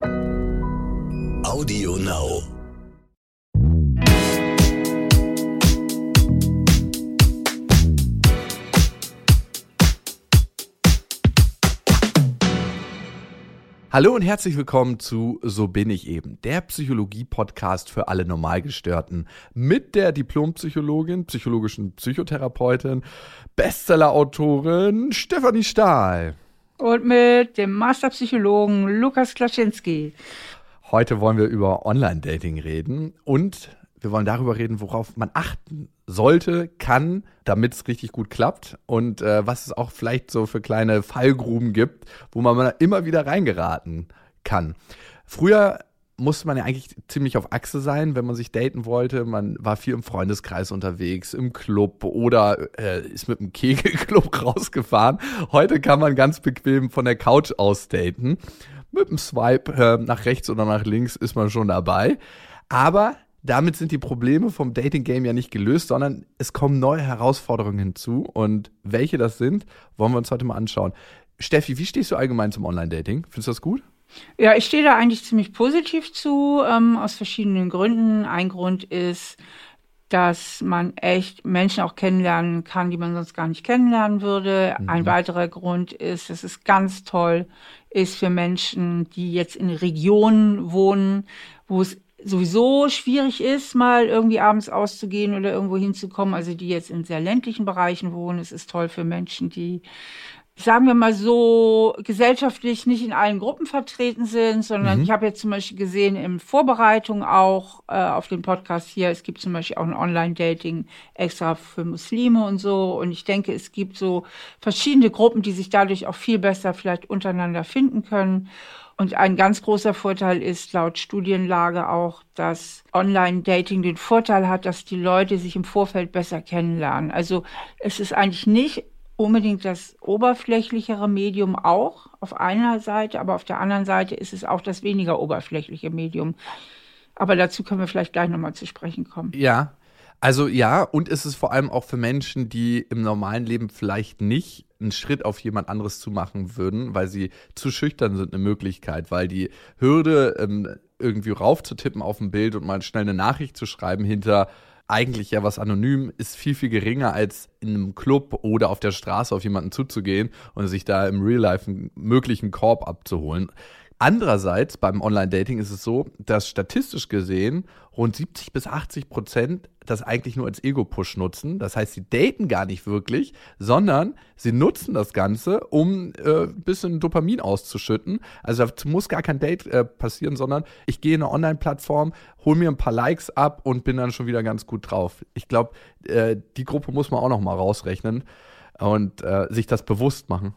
Audio Now. Hallo und herzlich willkommen zu So bin ich eben, der Psychologie-Podcast für alle Normalgestörten mit der Diplompsychologin, psychologischen Psychotherapeutin, Bestseller-Autorin Stefanie Stahl. Und mit dem Masterpsychologen Lukas Klaczynski. Heute wollen wir über Online-Dating reden und wir wollen darüber reden, worauf man achten sollte, kann, damit es richtig gut klappt und äh, was es auch vielleicht so für kleine Fallgruben gibt, wo man immer wieder reingeraten kann. Früher musste man ja eigentlich ziemlich auf Achse sein, wenn man sich daten wollte. Man war viel im Freundeskreis unterwegs, im Club oder äh, ist mit dem Kegelclub rausgefahren. Heute kann man ganz bequem von der Couch aus daten. Mit dem Swipe äh, nach rechts oder nach links ist man schon dabei. Aber damit sind die Probleme vom Dating-Game ja nicht gelöst, sondern es kommen neue Herausforderungen hinzu. Und welche das sind, wollen wir uns heute mal anschauen. Steffi, wie stehst du allgemein zum Online-Dating? Findest du das gut? Ja, ich stehe da eigentlich ziemlich positiv zu, ähm, aus verschiedenen Gründen. Ein Grund ist, dass man echt Menschen auch kennenlernen kann, die man sonst gar nicht kennenlernen würde. Mhm. Ein weiterer Grund ist, dass es ganz toll ist für Menschen, die jetzt in Regionen wohnen, wo es sowieso schwierig ist, mal irgendwie abends auszugehen oder irgendwo hinzukommen. Also die jetzt in sehr ländlichen Bereichen wohnen. Es ist toll für Menschen, die sagen wir mal so, gesellschaftlich nicht in allen Gruppen vertreten sind, sondern mhm. ich habe jetzt zum Beispiel gesehen in Vorbereitung auch äh, auf den Podcast hier, es gibt zum Beispiel auch ein Online-Dating extra für Muslime und so. Und ich denke, es gibt so verschiedene Gruppen, die sich dadurch auch viel besser vielleicht untereinander finden können. Und ein ganz großer Vorteil ist laut Studienlage auch, dass Online-Dating den Vorteil hat, dass die Leute sich im Vorfeld besser kennenlernen. Also es ist eigentlich nicht unbedingt das oberflächlichere Medium auch auf einer Seite, aber auf der anderen Seite ist es auch das weniger oberflächliche Medium. Aber dazu können wir vielleicht gleich nochmal zu sprechen kommen. Ja, also ja, und es ist vor allem auch für Menschen, die im normalen Leben vielleicht nicht einen Schritt auf jemand anderes zu machen würden, weil sie zu schüchtern sind, eine Möglichkeit, weil die Hürde, ähm, irgendwie raufzutippen auf ein Bild und mal schnell eine Nachricht zu schreiben hinter eigentlich ja was anonym ist viel, viel geringer als in einem Club oder auf der Straße auf jemanden zuzugehen und sich da im Real Life einen möglichen Korb abzuholen. Andererseits beim Online-Dating ist es so, dass statistisch gesehen rund 70 bis 80 Prozent das eigentlich nur als Ego-Push nutzen. Das heißt, sie daten gar nicht wirklich, sondern sie nutzen das Ganze, um äh, ein bisschen Dopamin auszuschütten. Also da muss gar kein Date äh, passieren, sondern ich gehe in eine Online-Plattform, hole mir ein paar Likes ab und bin dann schon wieder ganz gut drauf. Ich glaube, äh, die Gruppe muss man auch noch mal rausrechnen und äh, sich das bewusst machen.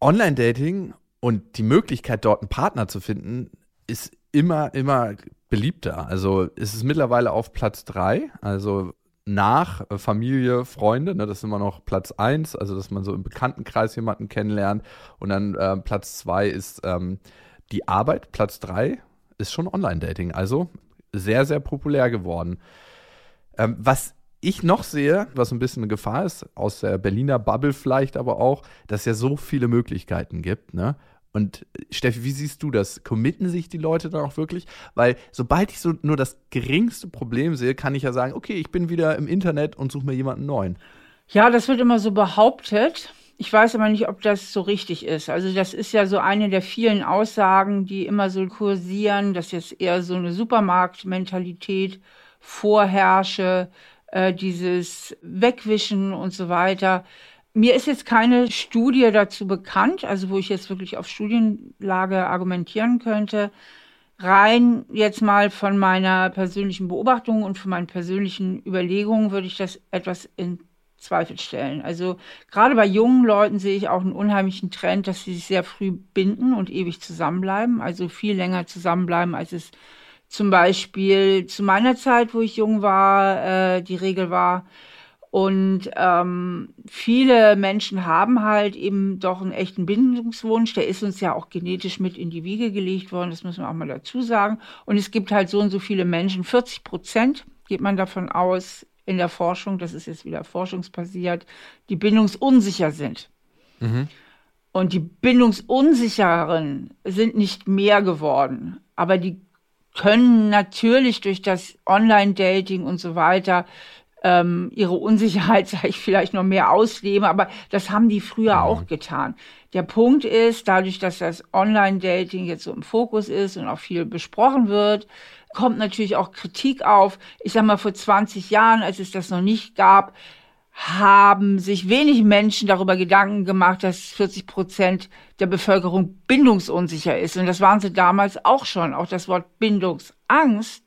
Online-Dating und die Möglichkeit, dort einen Partner zu finden, ist immer, immer beliebter. Also ist es mittlerweile auf Platz drei, also nach Familie, Freunde, ne, das ist immer noch Platz eins, also dass man so im Bekanntenkreis jemanden kennenlernt. Und dann äh, Platz zwei ist ähm, die Arbeit, Platz drei ist schon Online-Dating, also sehr, sehr populär geworden. Ähm, was ich noch sehe, was ein bisschen eine Gefahr ist, aus der Berliner Bubble vielleicht aber auch, dass es ja so viele Möglichkeiten gibt, ne? Und Steffi, wie siehst du das? Committen sich die Leute dann auch wirklich? Weil sobald ich so nur das geringste Problem sehe, kann ich ja sagen, okay, ich bin wieder im Internet und suche mir jemanden neuen. Ja, das wird immer so behauptet. Ich weiß aber nicht, ob das so richtig ist. Also das ist ja so eine der vielen Aussagen, die immer so kursieren, dass jetzt eher so eine Supermarktmentalität vorherrsche, äh, dieses Wegwischen und so weiter. Mir ist jetzt keine Studie dazu bekannt, also wo ich jetzt wirklich auf Studienlage argumentieren könnte. Rein jetzt mal von meiner persönlichen Beobachtung und von meinen persönlichen Überlegungen würde ich das etwas in Zweifel stellen. Also gerade bei jungen Leuten sehe ich auch einen unheimlichen Trend, dass sie sich sehr früh binden und ewig zusammenbleiben, also viel länger zusammenbleiben, als es zum Beispiel zu meiner Zeit, wo ich jung war, äh, die Regel war. Und ähm, viele Menschen haben halt eben doch einen echten Bindungswunsch. Der ist uns ja auch genetisch mit in die Wiege gelegt worden, das muss man auch mal dazu sagen. Und es gibt halt so und so viele Menschen, 40 Prozent geht man davon aus in der Forschung, das ist jetzt wieder forschungsbasiert, die bindungsunsicher sind. Mhm. Und die Bindungsunsicheren sind nicht mehr geworden, aber die können natürlich durch das Online-Dating und so weiter ähm, ihre Unsicherheit, sage ich, vielleicht noch mehr ausleben, aber das haben die früher mhm. auch getan. Der Punkt ist, dadurch, dass das Online-Dating jetzt so im Fokus ist und auch viel besprochen wird, kommt natürlich auch Kritik auf. Ich sag mal, vor 20 Jahren, als es das noch nicht gab, haben sich wenig Menschen darüber Gedanken gemacht, dass 40 Prozent der Bevölkerung bindungsunsicher ist. Und das waren sie damals auch schon. Auch das Wort Bindungsangst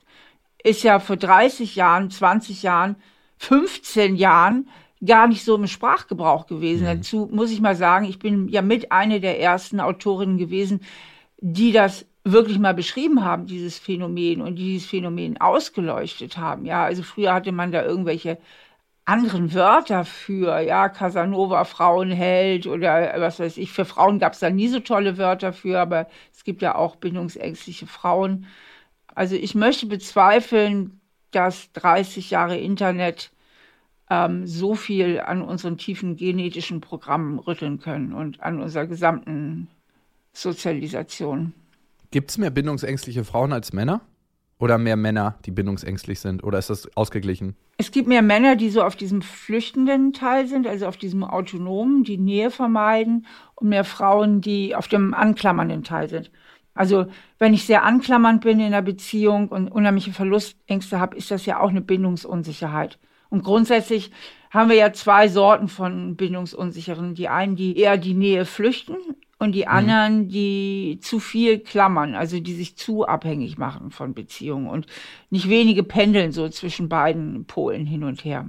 ist ja vor 30 Jahren, 20 Jahren, 15 Jahren gar nicht so im Sprachgebrauch gewesen. Mhm. Dazu muss ich mal sagen, ich bin ja mit eine der ersten Autorinnen gewesen, die das wirklich mal beschrieben haben, dieses Phänomen und dieses Phänomen ausgeleuchtet haben. Ja, also früher hatte man da irgendwelche anderen Wörter für, ja, Casanova, Frauenheld oder was weiß ich. Für Frauen gab es da nie so tolle Wörter für, aber es gibt ja auch bindungsängstliche Frauen. Also ich möchte bezweifeln, dass 30 Jahre Internet ähm, so viel an unseren tiefen genetischen Programmen rütteln können und an unserer gesamten Sozialisation. Gibt es mehr bindungsängstliche Frauen als Männer? Oder mehr Männer, die bindungsängstlich sind? Oder ist das ausgeglichen? Es gibt mehr Männer, die so auf diesem flüchtenden Teil sind, also auf diesem autonomen, die Nähe vermeiden, und mehr Frauen, die auf dem anklammernden Teil sind. Also wenn ich sehr anklammernd bin in einer Beziehung und unheimliche Verlustängste habe, ist das ja auch eine Bindungsunsicherheit. Und grundsätzlich haben wir ja zwei Sorten von Bindungsunsicheren. Die einen, die eher die Nähe flüchten und die mhm. anderen, die zu viel klammern, also die sich zu abhängig machen von Beziehungen und nicht wenige pendeln so zwischen beiden Polen hin und her.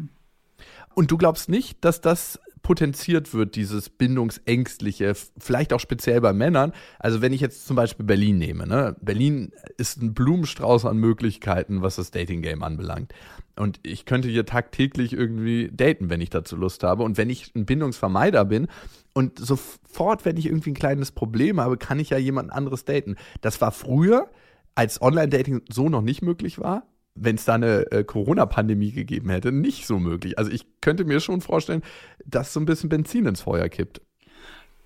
Und du glaubst nicht, dass das potenziert wird, dieses Bindungsängstliche, vielleicht auch speziell bei Männern. Also wenn ich jetzt zum Beispiel Berlin nehme, ne? Berlin ist ein Blumenstrauß an Möglichkeiten, was das Dating-Game anbelangt. Und ich könnte hier tagtäglich irgendwie daten, wenn ich dazu Lust habe. Und wenn ich ein Bindungsvermeider bin und sofort, wenn ich irgendwie ein kleines Problem habe, kann ich ja jemand anderes daten. Das war früher, als Online-Dating so noch nicht möglich war, wenn es da eine äh, Corona-Pandemie gegeben hätte, nicht so möglich. Also ich könnte mir schon vorstellen, dass so ein bisschen Benzin ins Feuer kippt.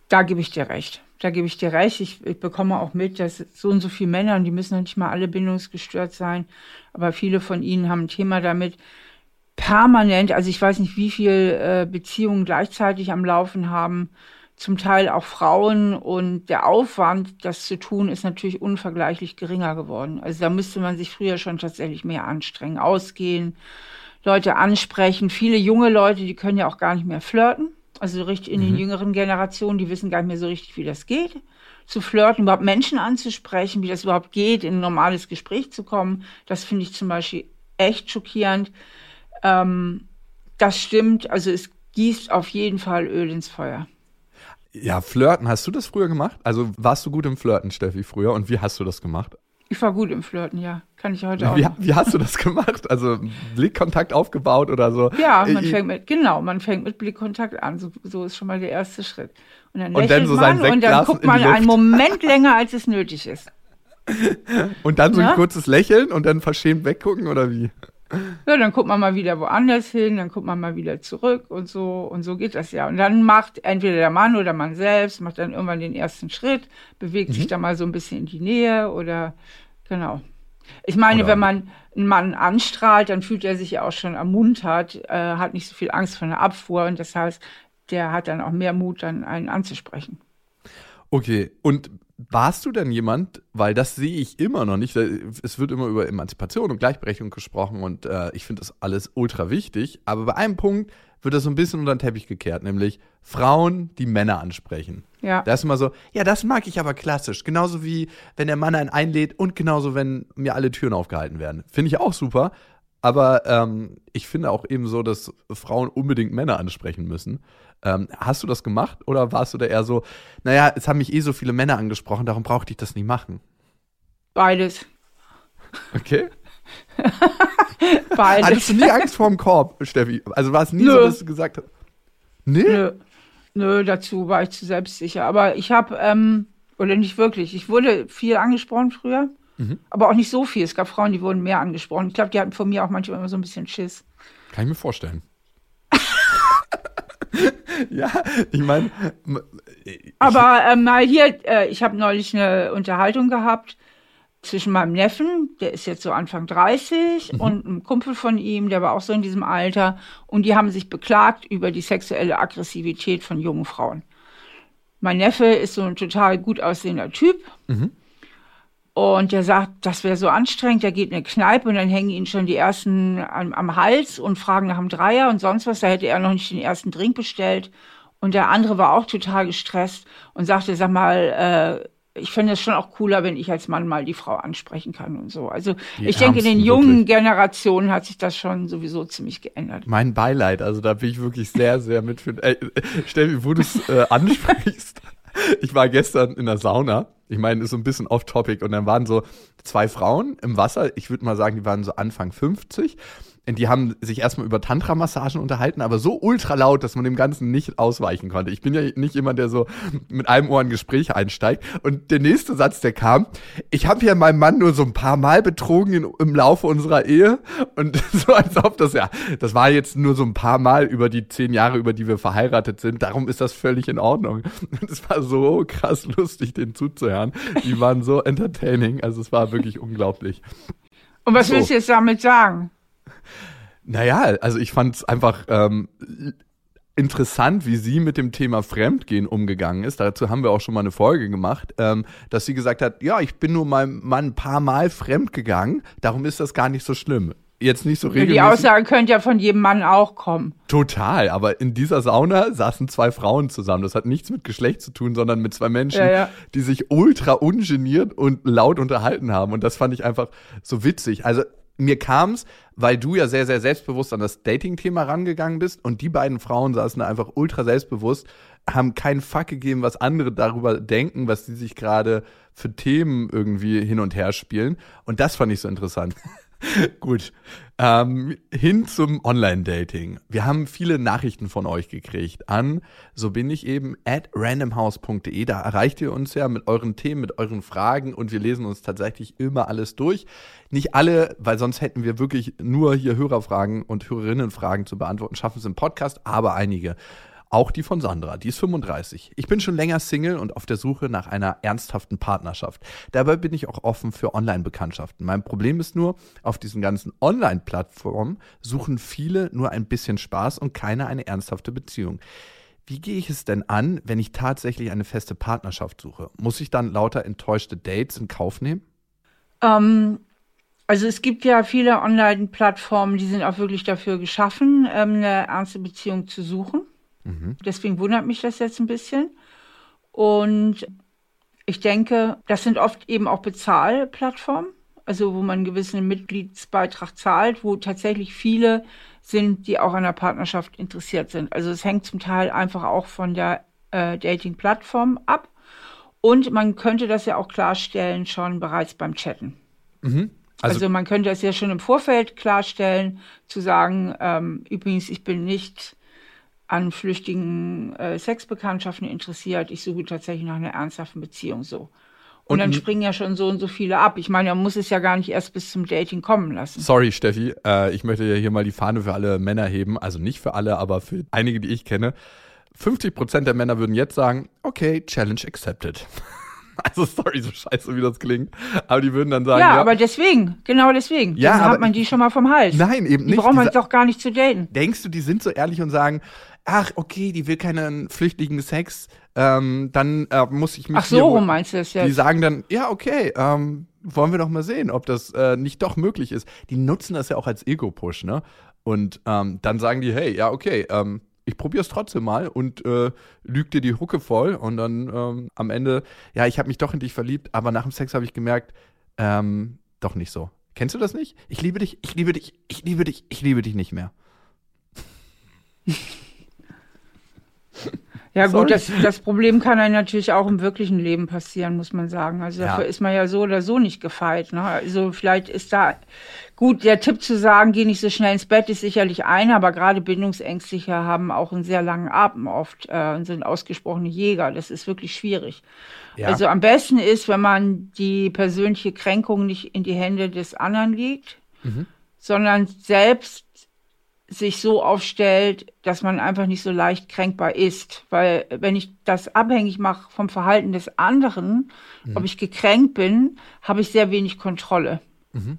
Da gebe ich dir recht. Da gebe ich dir recht. Ich, ich bekomme auch mit, dass so und so viele Männer, und die müssen nicht mal alle bindungsgestört sein, aber viele von ihnen haben ein Thema damit, permanent, also ich weiß nicht, wie viele äh, Beziehungen gleichzeitig am Laufen haben, zum Teil auch Frauen und der Aufwand, das zu tun, ist natürlich unvergleichlich geringer geworden. Also da müsste man sich früher schon tatsächlich mehr anstrengen, ausgehen, Leute ansprechen. Viele junge Leute, die können ja auch gar nicht mehr flirten. Also richtig in mhm. den jüngeren Generationen, die wissen gar nicht mehr so richtig, wie das geht. Zu flirten, überhaupt Menschen anzusprechen, wie das überhaupt geht, in ein normales Gespräch zu kommen. Das finde ich zum Beispiel echt schockierend. Ähm, das stimmt. Also es gießt auf jeden Fall Öl ins Feuer. Ja, Flirten, hast du das früher gemacht? Also warst du gut im Flirten, Steffi, früher? Und wie hast du das gemacht? Ich war gut im Flirten, ja. Kann ich heute auch. Wie, wie hast du das gemacht? Also Blickkontakt aufgebaut oder so? Ja, man fängt mit, genau, man fängt mit Blickkontakt an. So, so ist schon mal der erste Schritt. Und dann, und dann so man und dann guckt man einen Moment länger, als es nötig ist. Und dann so ein ja? kurzes Lächeln und dann verschämt weggucken oder wie? Ja, dann guckt man mal wieder woanders hin, dann guckt man mal wieder zurück und so und so geht das ja. Und dann macht entweder der Mann oder man selbst macht dann irgendwann den ersten Schritt, bewegt mhm. sich da mal so ein bisschen in die Nähe oder genau. Ich meine, oder wenn man einen Mann anstrahlt, dann fühlt er sich ja auch schon ermuntert, äh, hat nicht so viel Angst vor einer Abfuhr und das heißt, der hat dann auch mehr Mut, dann einen anzusprechen. Okay, und warst du denn jemand, weil das sehe ich immer noch nicht, es wird immer über Emanzipation und Gleichberechtigung gesprochen und äh, ich finde das alles ultra wichtig, aber bei einem Punkt wird das so ein bisschen unter den Teppich gekehrt, nämlich Frauen, die Männer ansprechen. Ja. Da ist immer so, ja, das mag ich aber klassisch. Genauso wie wenn der Mann einen einlädt und genauso, wenn mir alle Türen aufgehalten werden. Finde ich auch super. Aber ähm, ich finde auch eben so, dass Frauen unbedingt Männer ansprechen müssen. Ähm, hast du das gemacht oder warst du da eher so, naja, es haben mich eh so viele Männer angesprochen, darum brauchte ich das nicht machen? Beides. Okay. Beides. Hattest du nie Angst vor dem Korb, Steffi? Also war es nie Nö. so, dass du gesagt hast. Nee? Nö. Nö, dazu war ich zu selbstsicher. Aber ich habe, ähm, oder nicht wirklich, ich wurde viel angesprochen früher. Mhm. Aber auch nicht so viel. Es gab Frauen, die wurden mehr angesprochen. Ich glaube, die hatten von mir auch manchmal immer so ein bisschen Schiss. Kann ich mir vorstellen. ja, ich meine. Aber äh, mal hier, äh, ich habe neulich eine Unterhaltung gehabt zwischen meinem Neffen, der ist jetzt so Anfang 30, mhm. und einem Kumpel von ihm, der war auch so in diesem Alter. Und die haben sich beklagt über die sexuelle Aggressivität von jungen Frauen. Mein Neffe ist so ein total gut aussehender Typ. Mhm. Und der sagt, das wäre so anstrengend, der geht in eine Kneipe und dann hängen ihn schon die ersten am, am, Hals und fragen nach dem Dreier und sonst was. Da hätte er noch nicht den ersten Drink bestellt. Und der andere war auch total gestresst und sagte, sag mal, äh, ich fände es schon auch cooler, wenn ich als Mann mal die Frau ansprechen kann und so. Also die ich denke, in den jungen wirklich. Generationen hat sich das schon sowieso ziemlich geändert. Mein Beileid, also da bin ich wirklich sehr, sehr mit für. Ey, Steffi, wo du es äh, ansprichst. Ich war gestern in der Sauna. Ich meine, ist so ein bisschen off-topic. Und dann waren so zwei Frauen im Wasser. Ich würde mal sagen, die waren so Anfang 50 die haben sich erstmal über Tantra-Massagen unterhalten, aber so ultra laut, dass man dem Ganzen nicht ausweichen konnte. Ich bin ja nicht jemand, der so mit einem Ohr in ein Gespräch einsteigt. Und der nächste Satz, der kam, ich habe ja meinen Mann nur so ein paar Mal betrogen in, im Laufe unserer Ehe. Und so als ob das ja, das war jetzt nur so ein paar Mal über die zehn Jahre, über die wir verheiratet sind. Darum ist das völlig in Ordnung. Und es war so krass lustig, denen zuzuhören. Die waren so entertaining. Also es war wirklich unglaublich. Und was so. willst du jetzt damit sagen? Naja, also ich fand es einfach ähm, interessant, wie sie mit dem Thema Fremdgehen umgegangen ist. Dazu haben wir auch schon mal eine Folge gemacht, ähm, dass sie gesagt hat, ja, ich bin nur meinem Mann ein paar Mal fremdgegangen, darum ist das gar nicht so schlimm. Jetzt nicht so regelmäßig. Die Aussage könnte ja von jedem Mann auch kommen. Total, aber in dieser Sauna saßen zwei Frauen zusammen. Das hat nichts mit Geschlecht zu tun, sondern mit zwei Menschen, ja, ja. die sich ultra ungeniert und laut unterhalten haben. Und das fand ich einfach so witzig. Also mir kam es, weil du ja sehr, sehr selbstbewusst an das Dating-Thema rangegangen bist und die beiden Frauen saßen da einfach ultra selbstbewusst, haben keinen Fuck gegeben, was andere darüber denken, was die sich gerade für Themen irgendwie hin und her spielen. Und das fand ich so interessant. Gut. Ähm, hin zum Online-Dating. Wir haben viele Nachrichten von euch gekriegt an, so bin ich eben, at randomhouse.de. Da erreicht ihr uns ja mit euren Themen, mit euren Fragen und wir lesen uns tatsächlich immer alles durch. Nicht alle, weil sonst hätten wir wirklich nur hier Hörerfragen und Hörerinnenfragen zu beantworten, schaffen es im Podcast, aber einige. Auch die von Sandra, die ist 35. Ich bin schon länger Single und auf der Suche nach einer ernsthaften Partnerschaft. Dabei bin ich auch offen für Online-Bekanntschaften. Mein Problem ist nur, auf diesen ganzen Online-Plattformen suchen viele nur ein bisschen Spaß und keine eine ernsthafte Beziehung. Wie gehe ich es denn an, wenn ich tatsächlich eine feste Partnerschaft suche? Muss ich dann lauter enttäuschte Dates in Kauf nehmen? Ähm, also es gibt ja viele Online-Plattformen, die sind auch wirklich dafür geschaffen, ähm, eine ernste Beziehung zu suchen. Mhm. Deswegen wundert mich das jetzt ein bisschen. Und ich denke, das sind oft eben auch Bezahlplattformen, also wo man einen gewissen Mitgliedsbeitrag zahlt, wo tatsächlich viele sind, die auch an der Partnerschaft interessiert sind. Also es hängt zum Teil einfach auch von der äh, Dating-Plattform ab. Und man könnte das ja auch klarstellen schon bereits beim Chatten. Mhm. Also, also, man könnte es ja schon im Vorfeld klarstellen, zu sagen, ähm, übrigens, ich bin nicht an flüchtigen äh, Sexbekanntschaften interessiert. Ich suche tatsächlich nach einer ernsthaften Beziehung so. Und, und dann springen ja schon so und so viele ab. Ich meine, er muss es ja gar nicht erst bis zum Dating kommen lassen. Sorry, Steffi. Äh, ich möchte ja hier mal die Fahne für alle Männer heben. Also nicht für alle, aber für einige, die ich kenne. 50 Prozent der Männer würden jetzt sagen, okay, Challenge accepted. Also sorry, so scheiße, wie das klingt. Aber die würden dann sagen. Ja, ja aber deswegen, genau deswegen. Ja, dann hat man die schon mal vom Hals. Nein, eben nicht. Die braucht man doch gar nicht zu daten. Denkst du, die sind so ehrlich und sagen, ach, okay, die will keinen flüchtigen Sex, ähm, dann äh, muss ich mich. Ach so, rum meinst du das jetzt? Die sagen dann, ja, okay, ähm, wollen wir doch mal sehen, ob das äh, nicht doch möglich ist. Die nutzen das ja auch als Ego-Push, ne? Und ähm, dann sagen die, hey, ja, okay, ähm, ich probiere es trotzdem mal und äh, lüg dir die Hucke voll und dann ähm, am Ende, ja, ich habe mich doch in dich verliebt, aber nach dem Sex habe ich gemerkt, ähm, doch nicht so. Kennst du das nicht? Ich liebe dich, ich liebe dich, ich liebe dich, ich liebe dich nicht mehr. Ja gut, das, das, Problem kann einem natürlich auch im wirklichen Leben passieren, muss man sagen. Also dafür ja. ist man ja so oder so nicht gefeit. Ne? Also vielleicht ist da gut, der Tipp zu sagen, geh nicht so schnell ins Bett, ist sicherlich einer, aber gerade Bindungsängstliche haben auch einen sehr langen Atem oft äh, und sind ausgesprochene Jäger. Das ist wirklich schwierig. Ja. Also am besten ist, wenn man die persönliche Kränkung nicht in die Hände des anderen legt, mhm. sondern selbst sich so aufstellt, dass man einfach nicht so leicht kränkbar ist. Weil wenn ich das abhängig mache vom Verhalten des anderen, mhm. ob ich gekränkt bin, habe ich sehr wenig Kontrolle. Mhm.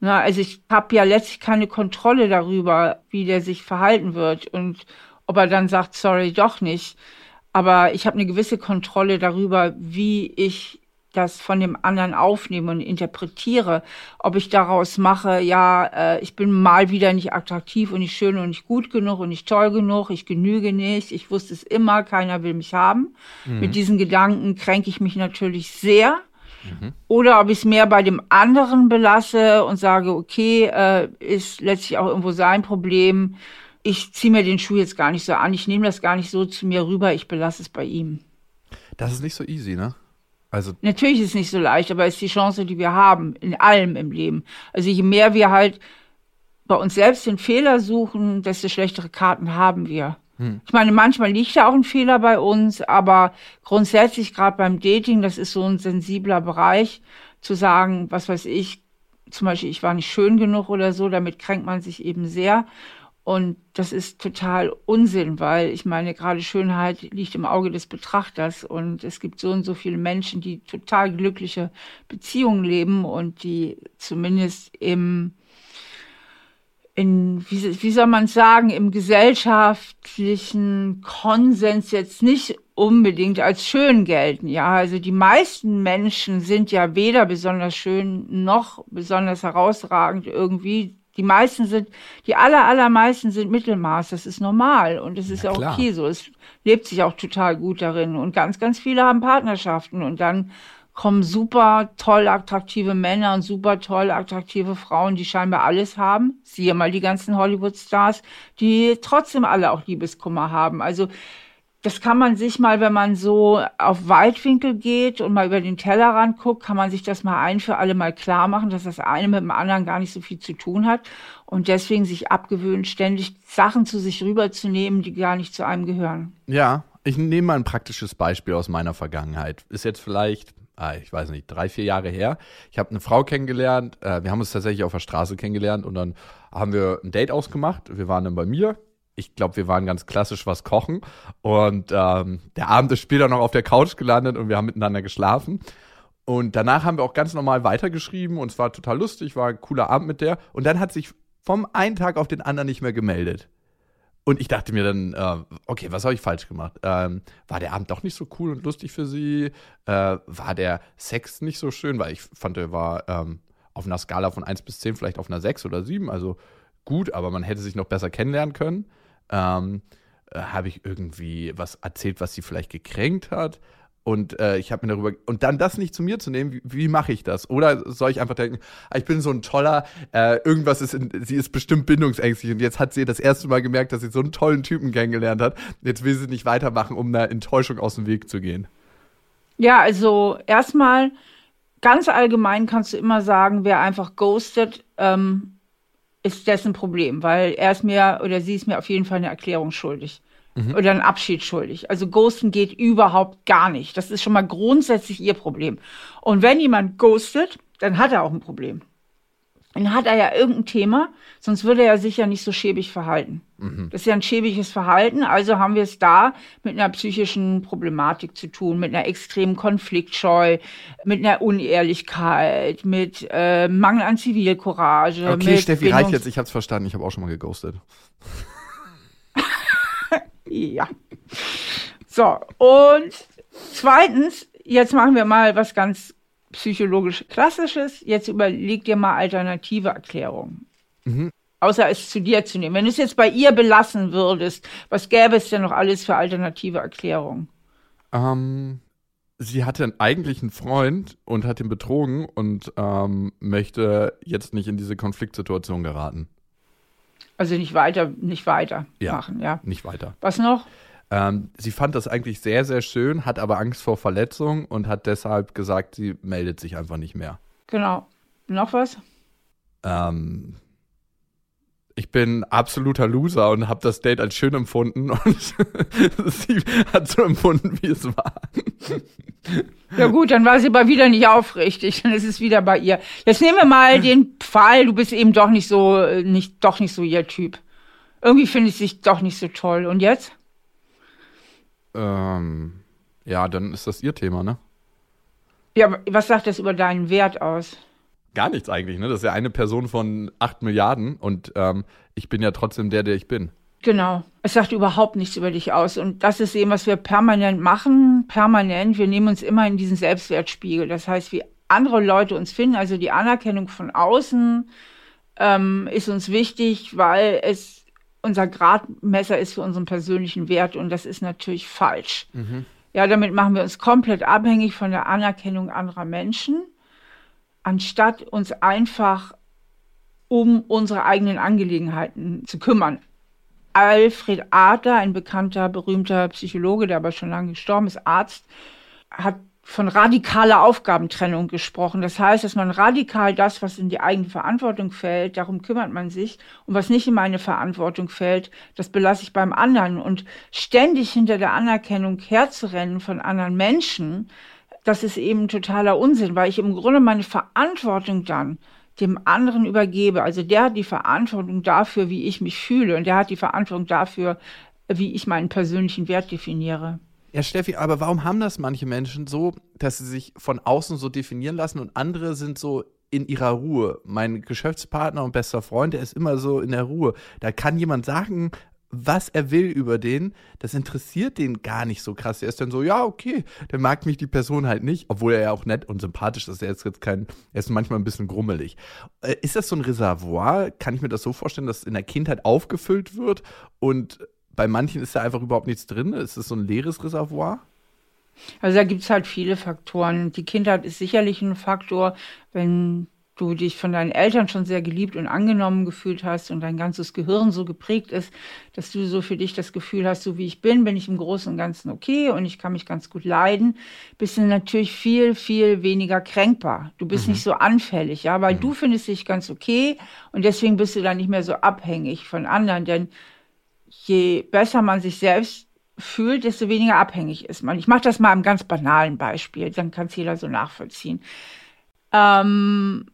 Na, also ich habe ja letztlich keine Kontrolle darüber, wie der sich verhalten wird und ob er dann sagt, sorry, doch nicht. Aber ich habe eine gewisse Kontrolle darüber, wie ich das von dem anderen aufnehme und interpretiere, ob ich daraus mache, ja, äh, ich bin mal wieder nicht attraktiv und nicht schön und nicht gut genug und nicht toll genug, ich genüge nicht, ich wusste es immer, keiner will mich haben. Mhm. Mit diesen Gedanken kränke ich mich natürlich sehr. Mhm. Oder ob ich es mehr bei dem anderen belasse und sage, okay, äh, ist letztlich auch irgendwo sein Problem. Ich ziehe mir den Schuh jetzt gar nicht so an, ich nehme das gar nicht so zu mir rüber, ich belasse es bei ihm. Das ist nicht so easy, ne? Also Natürlich ist es nicht so leicht, aber es ist die Chance, die wir haben, in allem im Leben. Also je mehr wir halt bei uns selbst den Fehler suchen, desto schlechtere Karten haben wir. Hm. Ich meine, manchmal liegt ja auch ein Fehler bei uns, aber grundsätzlich gerade beim Dating, das ist so ein sensibler Bereich, zu sagen, was weiß ich, zum Beispiel, ich war nicht schön genug oder so, damit kränkt man sich eben sehr. Und das ist total Unsinn, weil ich meine, gerade Schönheit liegt im Auge des Betrachters und es gibt so und so viele Menschen, die total glückliche Beziehungen leben und die zumindest im, in, wie, wie soll man sagen, im gesellschaftlichen Konsens jetzt nicht unbedingt als schön gelten. Ja, also die meisten Menschen sind ja weder besonders schön noch besonders herausragend irgendwie die meisten sind, die aller, allermeisten sind Mittelmaß. Das ist normal und es ist ja, auch okay so. Es lebt sich auch total gut darin und ganz, ganz viele haben Partnerschaften und dann kommen super toll attraktive Männer und super toll attraktive Frauen, die scheinbar alles haben. Siehe mal die ganzen Hollywood-Stars, die trotzdem alle auch Liebeskummer haben. Also das kann man sich mal, wenn man so auf Weitwinkel geht und mal über den Tellerrand guckt, kann man sich das mal ein für alle mal klar machen, dass das eine mit dem anderen gar nicht so viel zu tun hat und deswegen sich abgewöhnt, ständig Sachen zu sich rüberzunehmen, die gar nicht zu einem gehören. Ja, ich nehme mal ein praktisches Beispiel aus meiner Vergangenheit. Ist jetzt vielleicht, ah, ich weiß nicht, drei, vier Jahre her. Ich habe eine Frau kennengelernt. Äh, wir haben uns tatsächlich auf der Straße kennengelernt und dann haben wir ein Date ausgemacht. Wir waren dann bei mir ich glaube, wir waren ganz klassisch was kochen. Und ähm, der Abend ist später noch auf der Couch gelandet und wir haben miteinander geschlafen. Und danach haben wir auch ganz normal weitergeschrieben und es war total lustig, war ein cooler Abend mit der. Und dann hat sich vom einen Tag auf den anderen nicht mehr gemeldet. Und ich dachte mir dann, äh, okay, was habe ich falsch gemacht? Ähm, war der Abend doch nicht so cool und lustig für sie? Äh, war der Sex nicht so schön? Weil ich fand, er war ähm, auf einer Skala von 1 bis 10 vielleicht auf einer 6 oder 7, also gut, aber man hätte sich noch besser kennenlernen können ähm, äh, habe ich irgendwie was erzählt, was sie vielleicht gekränkt hat. Und äh, ich habe mir darüber. Und dann das nicht zu mir zu nehmen, wie, wie mache ich das? Oder soll ich einfach denken, ah, ich bin so ein toller, äh, irgendwas ist, in, sie ist bestimmt bindungsängstlich und jetzt hat sie das erste Mal gemerkt, dass sie so einen tollen Typen kennengelernt hat. Jetzt will sie nicht weitermachen, um einer Enttäuschung aus dem Weg zu gehen. Ja, also erstmal ganz allgemein kannst du immer sagen, wer einfach ghostet, ähm, ist dessen Problem, weil er ist mir oder sie ist mir auf jeden Fall eine Erklärung schuldig. Mhm. Oder einen Abschied schuldig. Also Ghosten geht überhaupt gar nicht. Das ist schon mal grundsätzlich ihr Problem. Und wenn jemand ghostet, dann hat er auch ein Problem dann hat er ja irgendein Thema, sonst würde er sich ja nicht so schäbig verhalten. Mhm. Das ist ja ein schäbiges Verhalten, also haben wir es da mit einer psychischen Problematik zu tun, mit einer extremen Konfliktscheu, mit einer Unehrlichkeit, mit äh, Mangel an Zivilcourage. Okay, Steffi, reicht jetzt, ich hab's verstanden, ich habe auch schon mal geghostet. ja. So, und zweitens, jetzt machen wir mal was ganz psychologisch Klassisches. Jetzt überleg dir mal alternative Erklärungen. Mhm. Außer es zu dir zu nehmen. Wenn du es jetzt bei ihr belassen würdest, was gäbe es denn noch alles für alternative Erklärungen? Ähm, sie hatte eigentlich einen Freund und hat ihn betrogen und ähm, möchte jetzt nicht in diese Konfliktsituation geraten. Also nicht weiter, nicht weiter ja, machen, ja. Nicht weiter. Was noch? Ähm, sie fand das eigentlich sehr, sehr schön, hat aber Angst vor Verletzung und hat deshalb gesagt, sie meldet sich einfach nicht mehr. Genau. Noch was? Ähm, ich bin absoluter Loser und habe das Date als schön empfunden und sie hat so empfunden, wie es war. Ja gut, dann war sie aber wieder nicht aufrichtig, dann ist es wieder bei ihr. Jetzt nehmen wir mal den Fall, du bist eben doch nicht so, nicht, doch nicht so ihr Typ. Irgendwie finde ich sich doch nicht so toll. Und jetzt? Ähm, ja, dann ist das ihr Thema, ne? Ja, aber was sagt das über deinen Wert aus? Gar nichts eigentlich, ne? Das ist ja eine Person von acht Milliarden und ähm, ich bin ja trotzdem der, der ich bin. Genau. Es sagt überhaupt nichts über dich aus. Und das ist eben, was wir permanent machen. Permanent. Wir nehmen uns immer in diesen Selbstwertspiegel. Das heißt, wie andere Leute uns finden, also die Anerkennung von außen, ähm, ist uns wichtig, weil es unser Gradmesser ist für unseren persönlichen Wert. Und das ist natürlich falsch. Mhm. Ja, damit machen wir uns komplett abhängig von der Anerkennung anderer Menschen, anstatt uns einfach um unsere eigenen Angelegenheiten zu kümmern. Alfred Adler, ein bekannter, berühmter Psychologe, der aber schon lange gestorben ist, Arzt, hat von radikaler Aufgabentrennung gesprochen. Das heißt, dass man radikal das, was in die eigene Verantwortung fällt, darum kümmert man sich. Und was nicht in meine Verantwortung fällt, das belasse ich beim anderen. Und ständig hinter der Anerkennung herzurennen von anderen Menschen, das ist eben totaler Unsinn, weil ich im Grunde meine Verantwortung dann dem anderen übergebe. Also der hat die Verantwortung dafür, wie ich mich fühle und der hat die Verantwortung dafür, wie ich meinen persönlichen Wert definiere. Ja, Steffi, aber warum haben das manche Menschen so, dass sie sich von außen so definieren lassen und andere sind so in ihrer Ruhe? Mein Geschäftspartner und bester Freund, der ist immer so in der Ruhe. Da kann jemand sagen, was er will über den, das interessiert den gar nicht so krass. Er ist dann so, ja, okay, der mag mich die Person halt nicht, obwohl er ja auch nett und sympathisch ist. Er ist jetzt kein, er ist manchmal ein bisschen grummelig. Äh, ist das so ein Reservoir? Kann ich mir das so vorstellen, dass in der Kindheit aufgefüllt wird und bei manchen ist da einfach überhaupt nichts drin? Ist das so ein leeres Reservoir? Also da gibt es halt viele Faktoren. Die Kindheit ist sicherlich ein Faktor, wenn du dich von deinen Eltern schon sehr geliebt und angenommen gefühlt hast und dein ganzes Gehirn so geprägt ist, dass du so für dich das Gefühl hast, so wie ich bin, bin ich im Großen und Ganzen okay und ich kann mich ganz gut leiden, bist du natürlich viel, viel weniger kränkbar. Du bist mhm. nicht so anfällig, ja, weil mhm. du findest dich ganz okay und deswegen bist du dann nicht mehr so abhängig von anderen, denn je besser man sich selbst fühlt, desto weniger abhängig ist man. Ich mache das mal am ganz banalen Beispiel, dann kann es jeder so nachvollziehen. Ähm,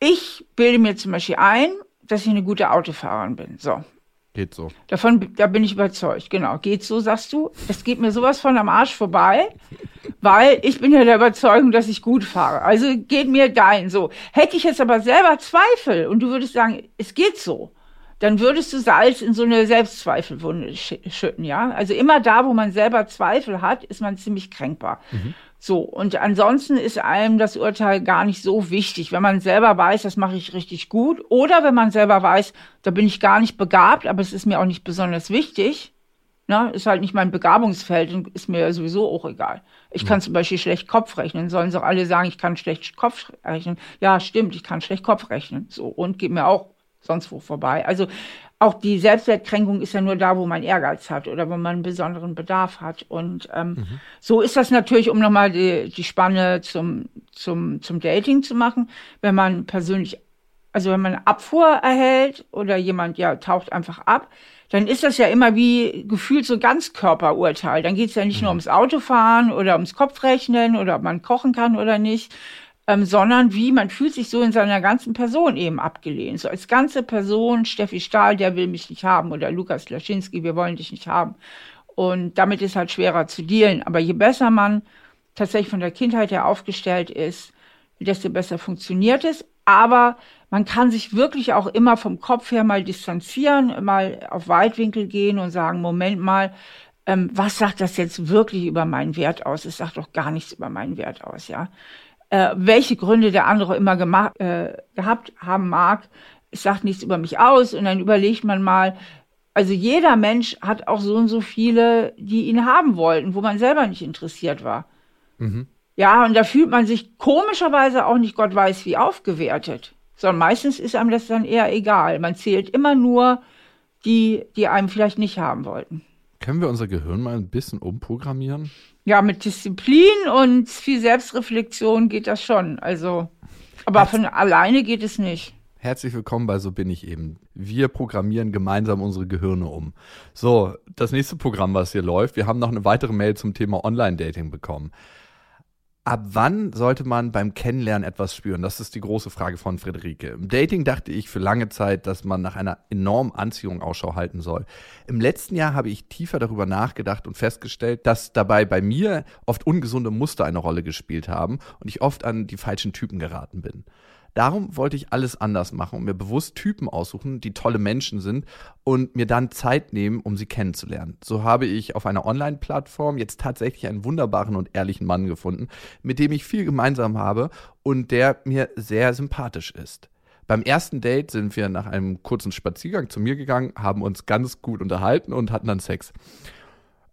ich bilde mir zum Beispiel ein, dass ich eine gute Autofahrerin bin. So. Geht so. Davon, da bin ich überzeugt. Genau. Geht so, sagst du. Das geht mir sowas von am Arsch vorbei, weil ich bin ja der Überzeugung, dass ich gut fahre. Also geht mir dein so. Hätte ich jetzt aber selber Zweifel und du würdest sagen, es geht so, dann würdest du Salz in so eine Selbstzweifelwunde schütten, ja? Also immer da, wo man selber Zweifel hat, ist man ziemlich kränkbar. Mhm. So, und ansonsten ist einem das Urteil gar nicht so wichtig, wenn man selber weiß, das mache ich richtig gut, oder wenn man selber weiß, da bin ich gar nicht begabt, aber es ist mir auch nicht besonders wichtig, ne, ist halt nicht mein Begabungsfeld und ist mir sowieso auch egal. Ich kann zum Beispiel schlecht Kopf rechnen, sollen sie auch alle sagen, ich kann schlecht Kopf rechnen. Ja, stimmt, ich kann schlecht Kopf rechnen. So, und geht mir auch sonst wo vorbei. Also auch die Selbstwertkränkung ist ja nur da, wo man Ehrgeiz hat oder wo man einen besonderen Bedarf hat. Und ähm, mhm. so ist das natürlich, um nochmal die, die Spanne zum, zum, zum Dating zu machen, wenn man persönlich, also wenn man Abfuhr erhält oder jemand ja taucht einfach ab, dann ist das ja immer wie gefühlt so Ganzkörperurteil. Dann geht es ja nicht mhm. nur ums Autofahren oder ums Kopfrechnen oder ob man kochen kann oder nicht, ähm, sondern wie man fühlt sich so in seiner ganzen Person eben abgelehnt. So als ganze Person, Steffi Stahl, der will mich nicht haben oder Lukas Laschinski, wir wollen dich nicht haben. Und damit ist halt schwerer zu dealen. Aber je besser man tatsächlich von der Kindheit her aufgestellt ist, desto besser funktioniert es. Aber man kann sich wirklich auch immer vom Kopf her mal distanzieren, mal auf Weitwinkel gehen und sagen, Moment mal, ähm, was sagt das jetzt wirklich über meinen Wert aus? Es sagt doch gar nichts über meinen Wert aus, ja äh, welche Gründe der andere immer gemacht, äh, gehabt haben mag. Es sagt nichts über mich aus und dann überlegt man mal, also jeder Mensch hat auch so und so viele, die ihn haben wollten, wo man selber nicht interessiert war. Mhm. Ja, und da fühlt man sich komischerweise auch nicht Gott weiß wie aufgewertet, sondern meistens ist einem das dann eher egal. Man zählt immer nur die, die einem vielleicht nicht haben wollten. Können wir unser Gehirn mal ein bisschen umprogrammieren? Ja, mit Disziplin und viel Selbstreflexion geht das schon. Also, aber Herz von alleine geht es nicht. Herzlich willkommen bei So bin ich eben. Wir programmieren gemeinsam unsere Gehirne um. So, das nächste Programm, was hier läuft, wir haben noch eine weitere Mail zum Thema Online-Dating bekommen. Ab wann sollte man beim Kennenlernen etwas spüren? Das ist die große Frage von Friederike. Im Dating dachte ich für lange Zeit, dass man nach einer enormen Anziehung Ausschau halten soll. Im letzten Jahr habe ich tiefer darüber nachgedacht und festgestellt, dass dabei bei mir oft ungesunde Muster eine Rolle gespielt haben und ich oft an die falschen Typen geraten bin. Darum wollte ich alles anders machen und mir bewusst Typen aussuchen, die tolle Menschen sind und mir dann Zeit nehmen, um sie kennenzulernen. So habe ich auf einer Online-Plattform jetzt tatsächlich einen wunderbaren und ehrlichen Mann gefunden, mit dem ich viel gemeinsam habe und der mir sehr sympathisch ist. Beim ersten Date sind wir nach einem kurzen Spaziergang zu mir gegangen, haben uns ganz gut unterhalten und hatten dann Sex.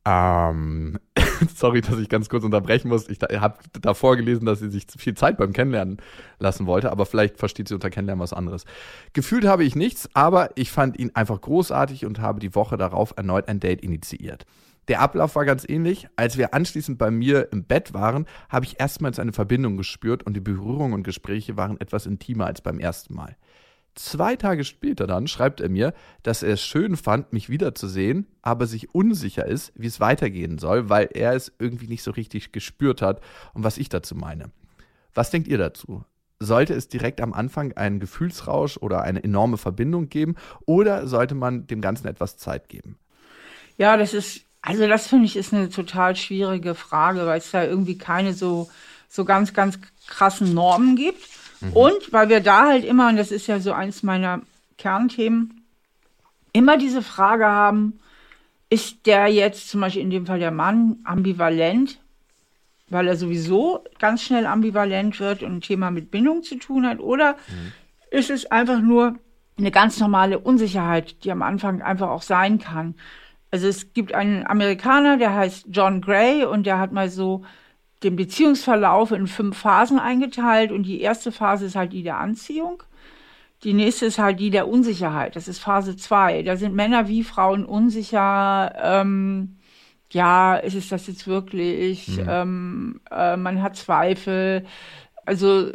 Ähm, sorry, dass ich ganz kurz unterbrechen muss. Ich habe davor gelesen, dass sie sich viel Zeit beim Kennenlernen lassen wollte, aber vielleicht versteht sie unter Kennenlernen was anderes. Gefühlt habe ich nichts, aber ich fand ihn einfach großartig und habe die Woche darauf erneut ein Date initiiert. Der Ablauf war ganz ähnlich. Als wir anschließend bei mir im Bett waren, habe ich erstmals eine Verbindung gespürt und die Berührungen und Gespräche waren etwas intimer als beim ersten Mal. Zwei Tage später dann schreibt er mir, dass er es schön fand, mich wiederzusehen, aber sich unsicher ist, wie es weitergehen soll, weil er es irgendwie nicht so richtig gespürt hat und was ich dazu meine. Was denkt ihr dazu? Sollte es direkt am Anfang einen Gefühlsrausch oder eine enorme Verbindung geben oder sollte man dem Ganzen etwas Zeit geben? Ja, das ist, also das finde ich ist eine total schwierige Frage, weil es da irgendwie keine so, so ganz, ganz krassen Normen gibt. Mhm. Und weil wir da halt immer, und das ist ja so eins meiner Kernthemen, immer diese Frage haben, ist der jetzt zum Beispiel in dem Fall der Mann ambivalent, weil er sowieso ganz schnell ambivalent wird und ein Thema mit Bindung zu tun hat, oder mhm. ist es einfach nur eine ganz normale Unsicherheit, die am Anfang einfach auch sein kann. Also es gibt einen Amerikaner, der heißt John Gray und der hat mal so den Beziehungsverlauf in fünf Phasen eingeteilt und die erste Phase ist halt die der Anziehung. Die nächste ist halt die der Unsicherheit. Das ist Phase zwei. Da sind Männer wie Frauen unsicher. Ähm, ja, ist es das jetzt wirklich? Mhm. Ähm, äh, man hat Zweifel. Also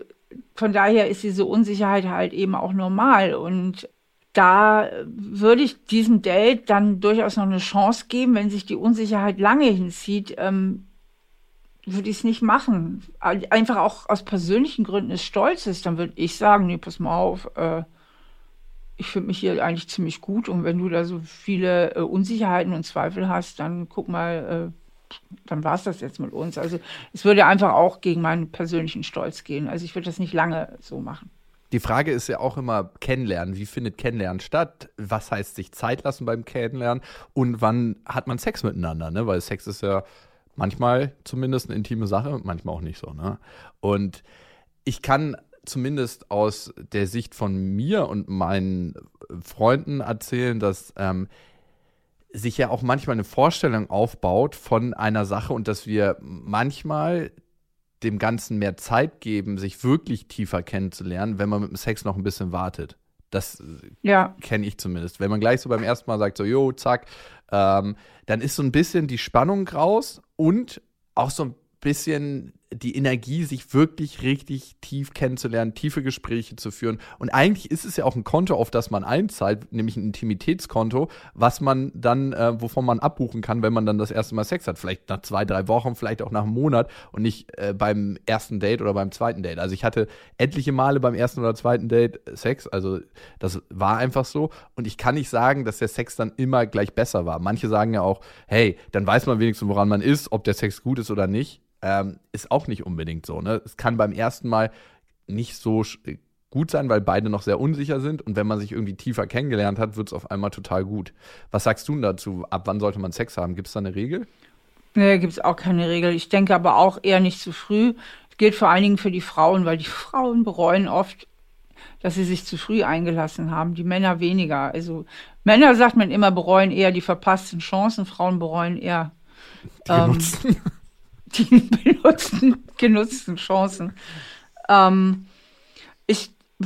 von daher ist diese Unsicherheit halt eben auch normal. Und da würde ich diesem Date dann durchaus noch eine Chance geben, wenn sich die Unsicherheit lange hinzieht. Ähm, würde ich es nicht machen. Einfach auch aus persönlichen Gründen des Stolzes, dann würde ich sagen, nee, pass mal auf, äh, ich finde mich hier eigentlich ziemlich gut und wenn du da so viele äh, Unsicherheiten und Zweifel hast, dann guck mal, äh, dann war es das jetzt mit uns. Also es würde einfach auch gegen meinen persönlichen Stolz gehen. Also ich würde das nicht lange so machen. Die Frage ist ja auch immer Kennenlernen. Wie findet Kennenlernen statt? Was heißt sich Zeit lassen beim Kennenlernen? Und wann hat man Sex miteinander? Ne? Weil Sex ist ja Manchmal zumindest eine intime Sache, manchmal auch nicht so. Ne? Und ich kann zumindest aus der Sicht von mir und meinen Freunden erzählen, dass ähm, sich ja auch manchmal eine Vorstellung aufbaut von einer Sache und dass wir manchmal dem Ganzen mehr Zeit geben, sich wirklich tiefer kennenzulernen, wenn man mit dem Sex noch ein bisschen wartet. Das ja. kenne ich zumindest. Wenn man gleich so beim ersten Mal sagt, so, jo, zack, ähm, dann ist so ein bisschen die Spannung raus und auch so ein bisschen die Energie, sich wirklich richtig tief kennenzulernen, tiefe Gespräche zu führen. Und eigentlich ist es ja auch ein Konto, auf das man einzahlt, nämlich ein Intimitätskonto, was man dann, äh, wovon man abbuchen kann, wenn man dann das erste Mal Sex hat. Vielleicht nach zwei, drei Wochen, vielleicht auch nach einem Monat und nicht äh, beim ersten Date oder beim zweiten Date. Also ich hatte etliche Male beim ersten oder zweiten Date Sex, also das war einfach so. Und ich kann nicht sagen, dass der Sex dann immer gleich besser war. Manche sagen ja auch, hey, dann weiß man wenigstens, woran man ist, ob der Sex gut ist oder nicht ähm, ist auch nicht unbedingt so. Ne? Es kann beim ersten Mal nicht so gut sein, weil beide noch sehr unsicher sind. Und wenn man sich irgendwie tiefer kennengelernt hat, wird es auf einmal total gut. Was sagst du dazu? Ab wann sollte man Sex haben? Gibt es da eine Regel? Nee, gibt es auch keine Regel. Ich denke aber auch eher nicht zu früh. Das gilt vor allen Dingen für die Frauen, weil die Frauen bereuen oft, dass sie sich zu früh eingelassen haben. Die Männer weniger. Also Männer sagt man immer bereuen eher die verpassten Chancen, Frauen bereuen eher die ähm, die benutzten, genutzten Chancen. Ähm,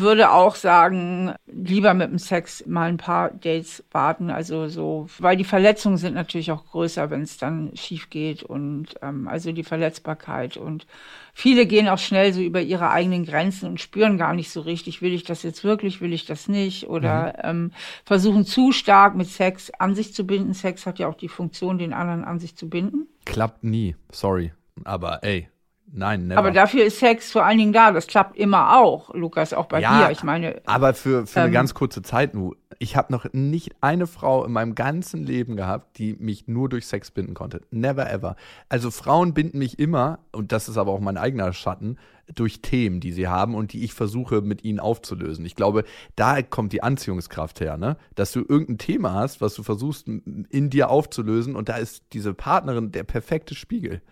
würde auch sagen, lieber mit dem Sex mal ein paar Dates warten. Also so, weil die Verletzungen sind natürlich auch größer, wenn es dann schief geht und ähm, also die Verletzbarkeit. Und viele gehen auch schnell so über ihre eigenen Grenzen und spüren gar nicht so richtig, will ich das jetzt wirklich, will ich das nicht? Oder mhm. ähm, versuchen zu stark mit Sex an sich zu binden. Sex hat ja auch die Funktion, den anderen an sich zu binden. Klappt nie, sorry. Aber ey, Nein, never. Aber dafür ist Sex vor allen Dingen da. Das klappt immer auch, Lukas, auch bei Ja, dir. Ich meine, Aber für, für eine Ähm, ganz kurze Zeit nur. Ich habe noch nicht eine Frau in meinem ganzen Leben gehabt, die mich nur durch Sex binden konnte. Never ever. Also Frauen binden mich immer, und das ist aber auch mein eigener Schatten, durch Themen, die sie haben und die ich versuche mit ihnen aufzulösen. Ich glaube, da kommt die Anziehungskraft her, ne? Dass du irgendein Thema hast, was du versuchst in dir aufzulösen und da ist diese Partnerin der perfekte Spiegel.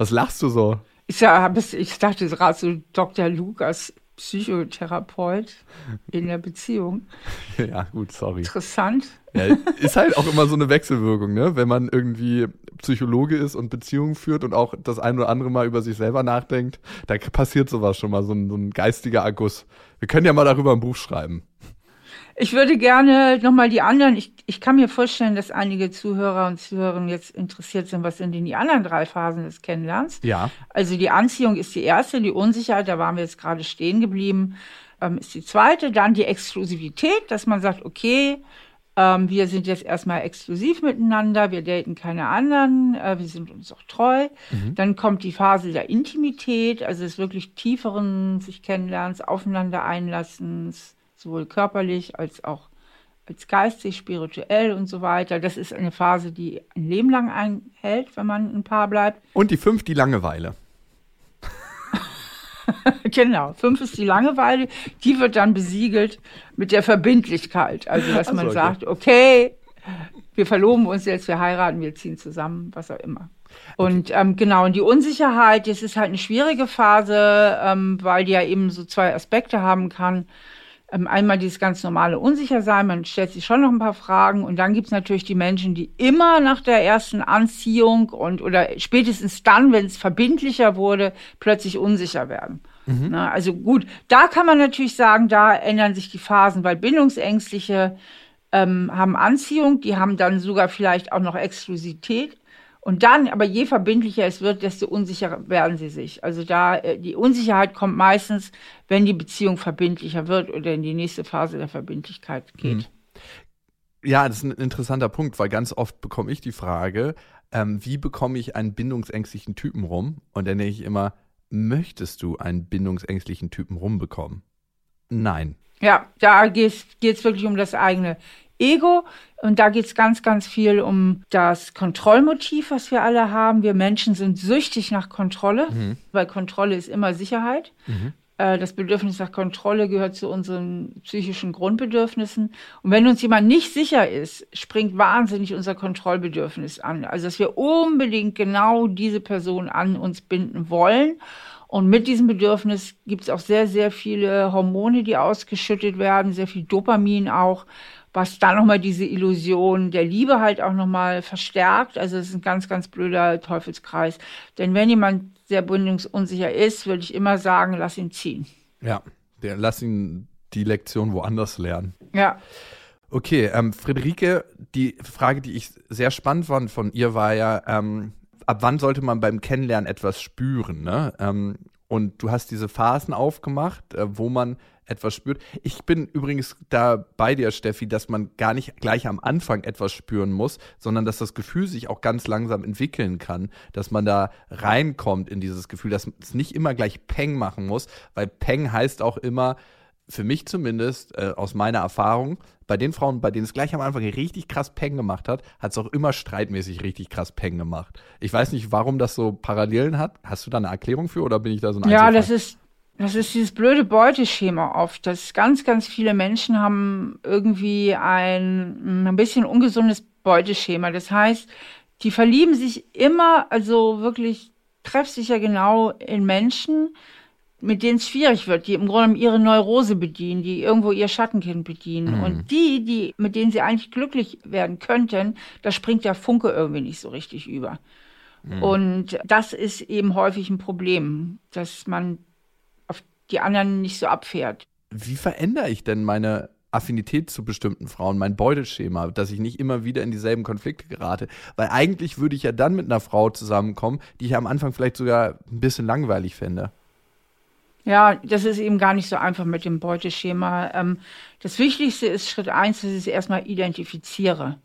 Was lachst du so? ich, es- ich dachte gerade so Dr. Lukas, Psychotherapeut in der Beziehung. ja, gut, sorry. Interessant. Ja, ist halt auch immer so eine Wechselwirkung, ne? Wenn man irgendwie Psychologe ist und Beziehungen führt und auch das ein oder andere Mal über sich selber nachdenkt, da passiert sowas schon mal, so ein, so ein geistiger Erguss. Wir können ja mal darüber ein Buch schreiben. Ich würde gerne nochmal die anderen, ich, ich kann mir vorstellen, dass einige Zuhörer und Zuhörerinnen jetzt interessiert sind, was sind denn die anderen drei Phasen des Kennenlernens? Ja. Also die Anziehung ist die erste, die Unsicherheit, da waren wir jetzt gerade stehen geblieben, ähm, ist die zweite. Dann die Exklusivität, dass man sagt, okay, ähm, wir sind jetzt erstmal exklusiv miteinander, wir daten keine anderen, äh, wir sind uns auch treu. Dann kommt die Phase der Intimität, also des wirklich tieferen sich kennenlernens, aufeinander einlassens, sowohl körperlich als auch als geistig, spirituell und so weiter. Das ist eine Phase, die ein Leben lang einhält, wenn man ein Paar bleibt. Und die fünf, die Langeweile. Genau, fünf ist die Langeweile, die wird dann besiegelt mit der Verbindlichkeit. Also, dass Ach so, man okay. sagt, okay, wir verloben uns jetzt, wir heiraten, wir ziehen zusammen, was auch immer. Und ähm, genau, und die Unsicherheit, das ist halt eine schwierige Phase, ähm, weil die ja eben so zwei Aspekte haben kann. Ähm, einmal dieses ganz normale Unsichersein, man stellt sich schon noch ein paar Fragen und dann gibt's natürlich die Menschen, die immer nach der ersten Anziehung und oder spätestens dann, wenn es verbindlicher wurde, plötzlich unsicher werden. Na, also gut, da kann man natürlich sagen, da ändern sich die Phasen, weil Bindungsängstliche ähm, haben Anziehung, die haben dann sogar vielleicht auch noch Exklusivität. Und dann, aber je verbindlicher es wird, desto unsicherer werden sie sich. Also da, äh, die Unsicherheit kommt meistens, wenn die Beziehung verbindlicher wird oder in die nächste Phase der Verbindlichkeit geht. Ja, das ist ein interessanter Punkt, weil ganz oft bekomme ich die Frage, ähm, wie bekomme ich einen bindungsängstlichen Typen rum? Und dann denke ich immer, möchtest du einen bindungsängstlichen Typen rumbekommen? Nein. Ja, da geht es wirklich um das eigene Ego. Und da geht es ganz, ganz viel um das Kontrollmotiv, was wir alle haben. Wir Menschen sind süchtig nach Kontrolle, weil Kontrolle ist immer Sicherheit. Äh, Das Bedürfnis nach Kontrolle gehört zu unseren psychischen Grundbedürfnissen. Und wenn uns jemand nicht sicher ist, springt wahnsinnig unser Kontrollbedürfnis an. Also, dass wir unbedingt genau diese Person an uns binden wollen. Und mit diesem Bedürfnis gibt es auch sehr, sehr viele Hormone, die ausgeschüttet werden, sehr viel Dopamin auch, was dann nochmal diese Illusion der Liebe halt auch nochmal verstärkt. Also es ist ein ganz, ganz blöder Teufelskreis. Denn wenn jemand sehr bindungsunsicher ist, würde ich immer sagen, lass ihn ziehen. Ja, der, lass ihn die Lektion woanders lernen. Ja, Okay, ähm, Friederike, die Frage, die ich sehr spannend fand von ihr, war ja, ähm, ab wann sollte man beim Kennenlernen etwas spüren? Ne? Ähm, und du hast diese Phasen aufgemacht, äh, wo man etwas spürt. Ich bin übrigens da bei dir, Steffi, dass man gar nicht gleich am Anfang etwas spüren muss, sondern dass das Gefühl sich auch ganz langsam entwickeln kann, dass man da reinkommt in dieses Gefühl, dass es nicht immer gleich Peng machen muss, weil Peng heißt auch immer, für mich zumindest, äh, aus meiner Erfahrung, bei den Frauen, bei denen es gleich am Anfang richtig krass Peng gemacht hat, hat es auch immer streitmäßig richtig krass Peng gemacht. Ich weiß nicht, warum das so Parallelen hat. Hast du da eine Erklärung für oder bin ich da so ein ja, das ist, das ist dieses blöde Beuteschema oft, dass ganz, ganz viele Menschen haben irgendwie ein, ein bisschen ungesundes Beuteschema. Das heißt, die verlieben sich immer, also wirklich treffsicher genau in Menschen, mit denen es schwierig wird, die im Grunde ihre Neurose bedienen, die irgendwo ihr Schattenkind bedienen. Und die, die, mit denen sie eigentlich glücklich werden könnten, da springt der Funke irgendwie nicht so richtig über. Und das ist eben häufig ein Problem, dass man auf die anderen nicht so abfährt. Wie verändere ich denn meine Affinität zu bestimmten Frauen, mein Beuteschema, dass ich nicht immer wieder in dieselben Konflikte gerate? Weil eigentlich würde ich ja dann mit einer Frau zusammenkommen, die ich am Anfang vielleicht sogar ein bisschen langweilig fände. Ja, das ist eben gar nicht so einfach mit dem Beuteschema. Ähm, das Wichtigste ist Schritt eins, dass ich es erstmal identifiziere.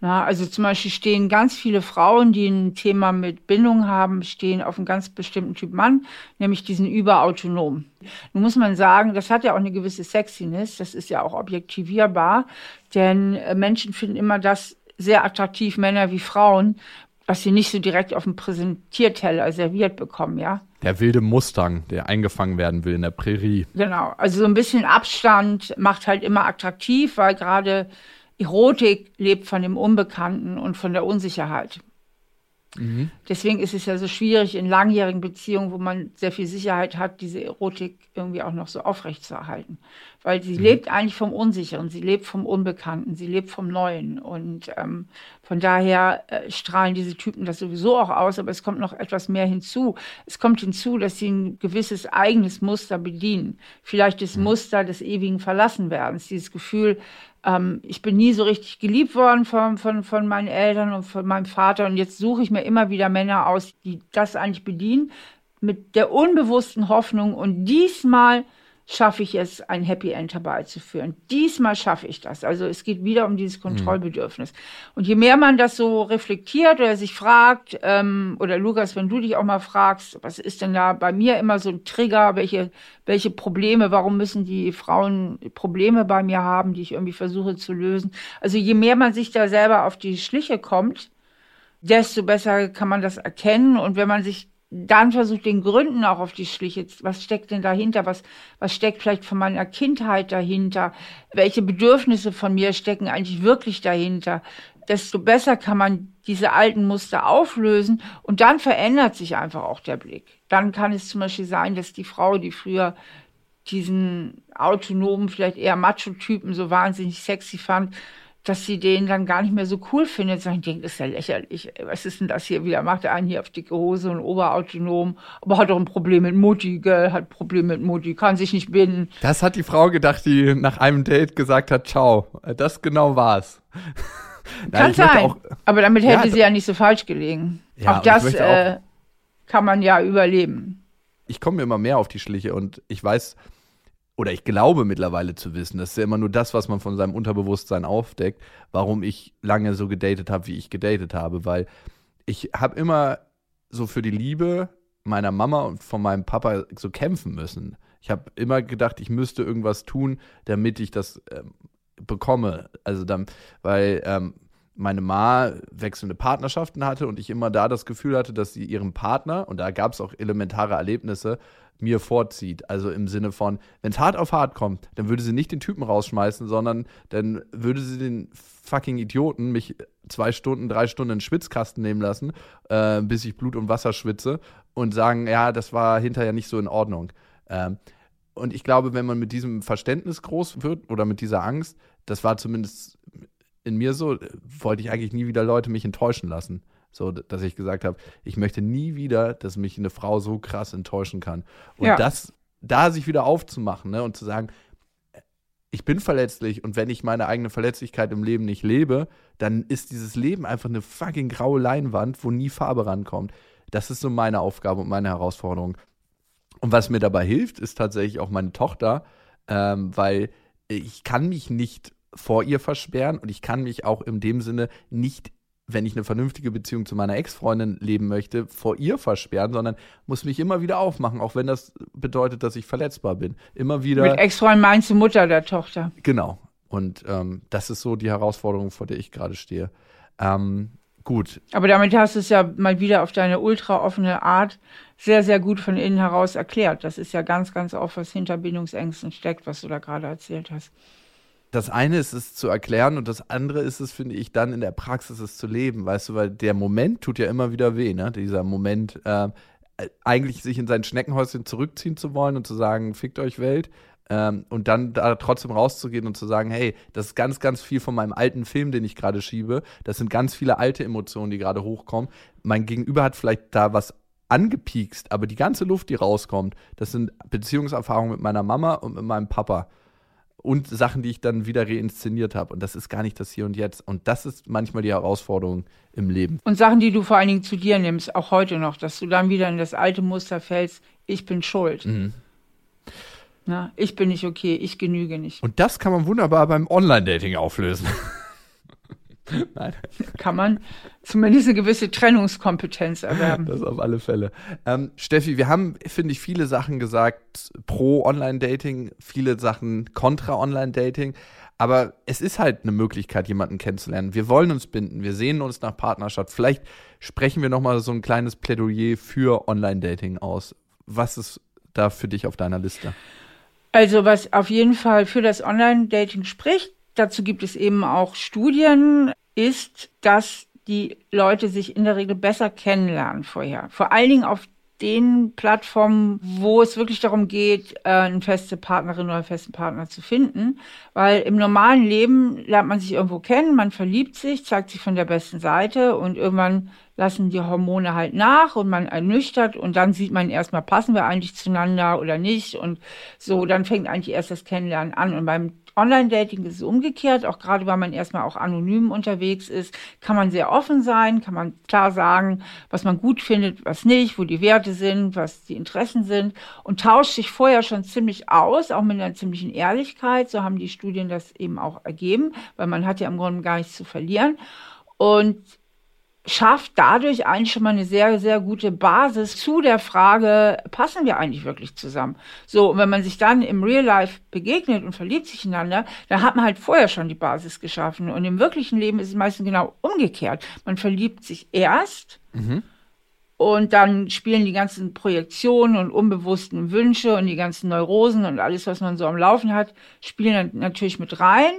Na, also zum Beispiel stehen ganz viele Frauen, die ein Thema mit Bindung haben, stehen auf einen ganz bestimmten Typ Mann, nämlich diesen Überautonom. Nun muss man sagen, das hat ja auch eine gewisse Sexiness, das ist ja auch objektivierbar, denn äh, Menschen finden immer das sehr attraktiv, Männer wie Frauen, was sie nicht so direkt auf dem Präsentierteller serviert bekommen, ja. Der wilde Mustang, der eingefangen werden will in der Prärie. Genau, also so ein bisschen Abstand macht halt immer attraktiv, weil gerade Erotik lebt von dem Unbekannten und von der Unsicherheit. Mhm. Deswegen ist es ja so schwierig in langjährigen Beziehungen, wo man sehr viel Sicherheit hat, diese Erotik irgendwie auch noch so aufrechtzuerhalten. Weil sie mhm. lebt eigentlich vom Unsicheren, sie lebt vom Unbekannten, sie lebt vom Neuen. Und ähm, von daher äh, strahlen diese Typen das sowieso auch aus, aber es kommt noch etwas mehr hinzu. Es kommt hinzu, dass sie ein gewisses eigenes Muster bedienen. Vielleicht das mhm. Muster des ewigen Verlassenwerdens, dieses Gefühl, ähm, ich bin nie so richtig geliebt worden von, von, von meinen Eltern und von meinem Vater. Und jetzt suche ich mir immer wieder Männer aus, die das eigentlich bedienen, mit der unbewussten Hoffnung. Und diesmal schaffe ich es, ein Happy End herbeizuführen. Diesmal schaffe ich das. Also es geht wieder um dieses Kontrollbedürfnis. Mhm. Und je mehr man das so reflektiert oder sich fragt, ähm, oder Lukas, wenn du dich auch mal fragst, was ist denn da bei mir immer so ein Trigger, welche, welche Probleme, warum müssen die Frauen Probleme bei mir haben, die ich irgendwie versuche zu lösen. Also je mehr man sich da selber auf die Schliche kommt, desto besser kann man das erkennen. Und wenn man sich dann versucht den Gründen auch auf die Schliche. Was steckt denn dahinter? Was, was steckt vielleicht von meiner Kindheit dahinter? Welche Bedürfnisse von mir stecken eigentlich wirklich dahinter? Desto besser kann man diese alten Muster auflösen und dann verändert sich einfach auch der Blick. Dann kann es zum Beispiel sein, dass die Frau, die früher diesen autonomen, vielleicht eher Macho-Typen so wahnsinnig sexy fand, dass sie den dann gar nicht mehr so cool findet, sondern denkt, das ist ja lächerlich. Was ist denn das hier wieder? Macht er einen hier auf dicke Hose und oberautonom, aber hat doch ein Problem mit Mutti, gell? Hat ein Problem mit Mutti, kann sich nicht binden. Das hat die Frau gedacht, die nach einem Date gesagt hat, ciao. Das genau war's. Nein, kann sein, auch, aber damit hätte ja, sie ja nicht so falsch gelegen. Ja, auch das äh, kann man ja überleben. Ich komme mir immer mehr auf die Schliche und ich weiß, oder ich glaube mittlerweile zu wissen, das ist ja immer nur das, was man von seinem Unterbewusstsein aufdeckt, warum ich lange so gedatet habe, wie ich gedatet habe, weil ich habe immer so für die Liebe meiner Mama und von meinem Papa so kämpfen müssen. Ich habe immer gedacht, ich müsste irgendwas tun, damit ich das ähm, bekomme. Also dann, weil ähm, meine Ma wechselnde Partnerschaften hatte und ich immer da das Gefühl hatte, dass sie ihrem Partner, und da gab es auch elementare Erlebnisse, mir vorzieht. Also im Sinne von, wenn es hart auf hart kommt, dann würde sie nicht den Typen rausschmeißen, sondern dann würde sie den fucking Idioten mich zwei Stunden, drei Stunden in den Schwitzkasten nehmen lassen, äh, bis ich Blut und Wasser schwitze und sagen, ja, das war hinterher nicht so in Ordnung. Ähm, und ich glaube, wenn man mit diesem Verständnis groß wird oder mit dieser Angst, das war zumindest in mir so, wollte ich eigentlich nie wieder Leute mich enttäuschen lassen. So, dass ich gesagt habe, ich möchte nie wieder, dass mich eine Frau so krass enttäuschen kann. Und ja. das, da sich wieder aufzumachen ne, und zu sagen, ich bin verletzlich und wenn ich meine eigene Verletzlichkeit im Leben nicht lebe, dann ist dieses Leben einfach eine fucking graue Leinwand, wo nie Farbe rankommt. Das ist so meine Aufgabe und meine Herausforderung. Und was mir dabei hilft, ist tatsächlich auch meine Tochter, ähm, weil ich kann mich nicht vor ihr versperren und ich kann mich auch in dem Sinne nicht wenn ich eine vernünftige Beziehung zu meiner Ex-Freundin leben möchte, vor ihr versperren, sondern muss mich immer wieder aufmachen, auch wenn das bedeutet, dass ich verletzbar bin. Immer wieder. Mit Ex-Freundin meinst du Mutter der Tochter? Genau. Und ähm, das ist so die Herausforderung, vor der ich gerade stehe. Ähm, gut. Aber damit hast du es ja mal wieder auf deine ultra offene Art sehr, sehr gut von innen heraus erklärt. Das ist ja ganz, ganz oft, was hinter Bindungsängsten steckt, was du da gerade erzählt hast das eine ist es zu erklären und das andere ist es, finde ich, dann in der Praxis es zu leben, weißt du, weil der Moment tut ja immer wieder weh, ne? Dieser Moment, äh, eigentlich sich in sein Schneckenhäuschen zurückziehen zu wollen und zu sagen, fickt euch Welt. Ähm, und dann da trotzdem rauszugehen und zu sagen, hey, das ist ganz, ganz viel von meinem alten Film, den ich gerade schiebe. Das sind ganz viele alte Emotionen, die gerade hochkommen. Mein Gegenüber hat vielleicht da was angepiekst, aber die ganze Luft, die rauskommt, das sind Beziehungserfahrungen mit meiner Mama und mit meinem Papa und Sachen, die ich dann wieder reinszeniert habe. Und das ist gar nicht das Hier und Jetzt. Und das ist manchmal die Herausforderung im Leben. Und Sachen, die du vor allen Dingen zu dir nimmst, auch heute noch, dass du dann wieder in das alte Muster fällst, ich bin schuld. Mhm. Na, ich bin nicht okay, ich genüge nicht. Und das kann man wunderbar beim Online-Dating auflösen. Nein. Kann man zumindest eine gewisse Trennungskompetenz erwerben. Das auf alle Fälle. Ähm, Steffi, wir haben, finde ich, viele Sachen gesagt pro Online-Dating, viele Sachen kontra Online-Dating. Aber es ist halt eine Möglichkeit, jemanden kennenzulernen. Wir wollen uns binden, wir sehen uns nach Partnerschaft. Vielleicht sprechen wir nochmal so ein kleines Plädoyer für Online-Dating aus. Was ist da für dich auf deiner Liste? Also was auf jeden Fall für das Online-Dating spricht, dazu gibt es eben auch Studien, ist, dass die Leute sich in der Regel besser kennenlernen vorher. Vor allen Dingen auf den Plattformen, wo es wirklich darum geht, äh, eine feste Partnerin oder einen festen Partner zu finden. Weil im normalen Leben lernt man sich irgendwo kennen, man verliebt sich, zeigt sich von der besten Seite und irgendwann lassen die Hormone halt nach und man ernüchtert und dann sieht man erstmal, passen wir eigentlich zueinander oder nicht und so, dann fängt eigentlich erst das Kennenlernen an. Und beim Online-Dating ist es umgekehrt, auch gerade weil man erstmal auch anonym unterwegs ist, kann man sehr offen sein, kann man klar sagen, was man gut findet, was nicht, wo die Werte sind, was die Interessen sind und tauscht sich vorher schon ziemlich aus, auch mit einer ziemlichen Ehrlichkeit. So haben die Studien das eben auch ergeben, weil man hat ja im Grunde gar nichts zu verlieren. Und schafft dadurch eigentlich schon mal eine sehr, sehr gute Basis zu der Frage, passen wir eigentlich wirklich zusammen? So, und wenn man sich dann im Real Life begegnet und verliebt sich ineinander, dann hat man halt vorher schon die Basis geschaffen. Und im wirklichen Leben ist es meistens genau umgekehrt. Man verliebt sich erst. Mhm. Und dann spielen die ganzen Projektionen und unbewussten Wünsche und die ganzen Neurosen und alles, was man so am Laufen hat, spielen natürlich mit rein.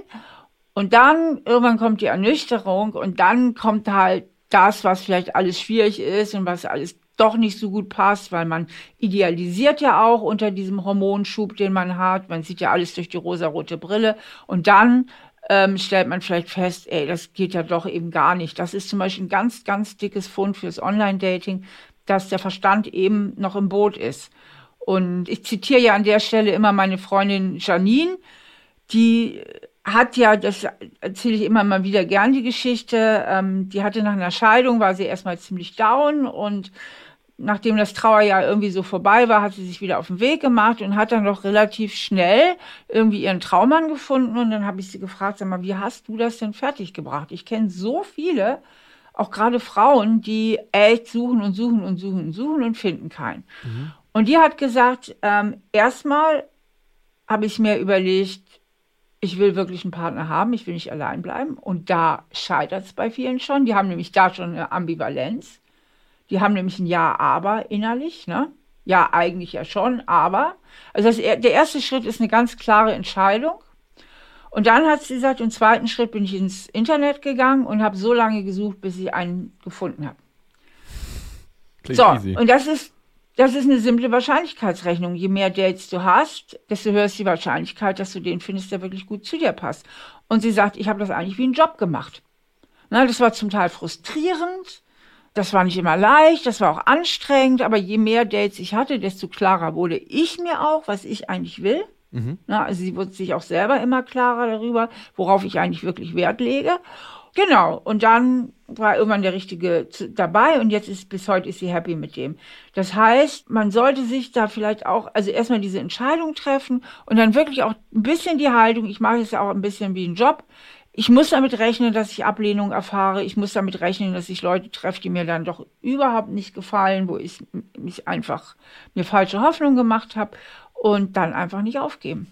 Und dann irgendwann kommt die Ernüchterung und dann kommt halt das, was vielleicht alles schwierig ist und was alles doch nicht so gut passt, weil man idealisiert ja auch unter diesem Hormonschub, den man hat. Man sieht ja alles durch die rosarote Brille. Und dann ähm, stellt man vielleicht fest, ey, das geht ja doch eben gar nicht. Das ist zum Beispiel ein ganz, ganz dickes Fund fürs Online-Dating, dass der Verstand eben noch im Boot ist. Und ich zitiere ja an der Stelle immer meine Freundin Janine, die hat ja, das erzähle ich immer mal wieder gern die Geschichte, ähm, die hatte nach einer Scheidung, war sie erstmal ziemlich down und nachdem das Trauerjahr irgendwie so vorbei war, hat sie sich wieder auf den Weg gemacht und hat dann doch relativ schnell irgendwie ihren Traummann gefunden und dann habe ich sie gefragt, sag mal, wie hast du das denn fertiggebracht? Ich kenne so viele, auch gerade Frauen, die echt suchen und suchen und suchen und suchen und finden keinen. Mhm. Und die hat gesagt, ähm, erstmal habe ich mir überlegt, ich will wirklich einen Partner haben, ich will nicht allein bleiben. Und da scheitert es bei vielen schon. Die haben nämlich da schon eine Ambivalenz. Die haben nämlich ein Ja-Aber innerlich, ne? Ja, eigentlich ja schon, aber. Also das, der erste Schritt ist eine ganz klare Entscheidung. Und dann hat sie gesagt, im zweiten Schritt bin ich ins Internet gegangen und habe so lange gesucht, bis ich einen gefunden habe. So, easy. und das ist das ist eine simple Wahrscheinlichkeitsrechnung. Je mehr Dates du hast, desto höher ist die Wahrscheinlichkeit, dass du den findest, der wirklich gut zu dir passt. Und sie sagt, ich habe das eigentlich wie einen Job gemacht. Na, das war zum Teil frustrierend, das war nicht immer leicht, das war auch anstrengend, aber je mehr Dates ich hatte, desto klarer wurde ich mir auch, was ich eigentlich will. Mhm. Na, also sie wurde sich auch selber immer klarer darüber, worauf ich eigentlich wirklich Wert lege. Genau. Und dann war irgendwann der Richtige dabei und jetzt ist bis heute ist sie happy mit dem. Das heißt, man sollte sich da vielleicht auch, also erstmal diese Entscheidung treffen und dann wirklich auch ein bisschen die Haltung, ich mache es ja auch ein bisschen wie ein Job. Ich muss damit rechnen, dass ich Ablehnung erfahre. Ich muss damit rechnen, dass ich Leute treffe, die mir dann doch überhaupt nicht gefallen, wo ich mich einfach mir falsche Hoffnung gemacht habe und dann einfach nicht aufgeben.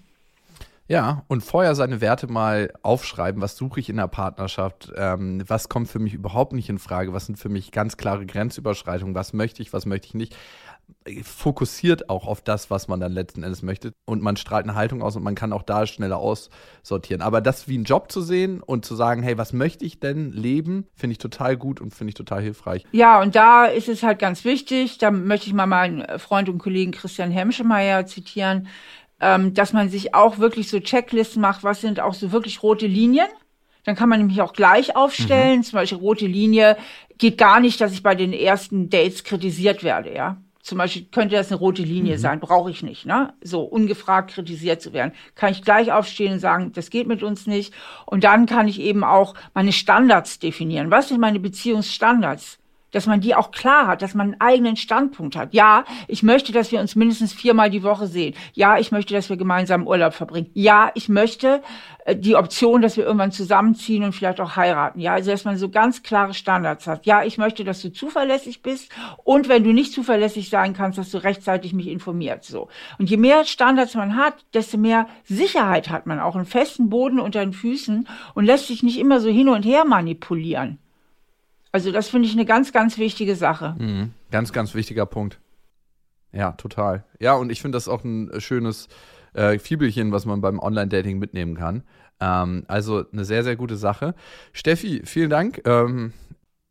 Ja, und vorher seine Werte mal aufschreiben, was suche ich in der Partnerschaft, ähm, was kommt für mich überhaupt nicht in Frage, was sind für mich ganz klare Grenzüberschreitungen, was möchte ich, was möchte ich nicht. Fokussiert auch auf das, was man dann letzten Endes möchte. Und man strahlt eine Haltung aus und man kann auch da schneller aussortieren. Aber das wie einen Job zu sehen und zu sagen, hey, was möchte ich denn leben, finde ich total gut und finde ich total hilfreich. Ja, und da ist es halt ganz wichtig, da möchte ich mal meinen Freund und Kollegen Christian Hemschemeyer zitieren ähm, dass man sich auch wirklich so Checklisten macht, was sind auch so wirklich rote Linien. Dann kann man nämlich auch gleich aufstellen. Mhm. Zum Beispiel rote Linie geht gar nicht, dass ich bei den ersten Dates kritisiert werde, ja. Zum Beispiel könnte das eine rote Linie mhm. sein, brauche ich nicht, ne? So ungefragt kritisiert zu werden. Kann ich gleich aufstehen und sagen, das geht mit uns nicht. Und dann kann ich eben auch meine Standards definieren. Was sind meine Beziehungsstandards? Dass man die auch klar hat, dass man einen eigenen Standpunkt hat. Ja, ich möchte, dass wir uns mindestens viermal die Woche sehen. Ja, ich möchte, dass wir gemeinsam Urlaub verbringen. Ja, ich möchte äh, die Option, dass wir irgendwann zusammenziehen und vielleicht auch heiraten. Ja, also dass man so ganz klare Standards hat. Ja, ich möchte, dass du zuverlässig bist und wenn du nicht zuverlässig sein kannst, dass du rechtzeitig mich informiert. So. Und je mehr Standards man hat, desto mehr Sicherheit hat man auch, einen festen Boden unter den Füßen und lässt sich nicht immer so hin und her manipulieren. Also das finde ich eine ganz, ganz wichtige Sache. Mhm. Ganz, ganz wichtiger Punkt. Ja, total. Ja, und ich finde das auch ein schönes äh, Fiebelchen, was man beim Online-Dating mitnehmen kann. Ähm, also eine sehr, sehr gute Sache. Steffi, vielen Dank. Ähm,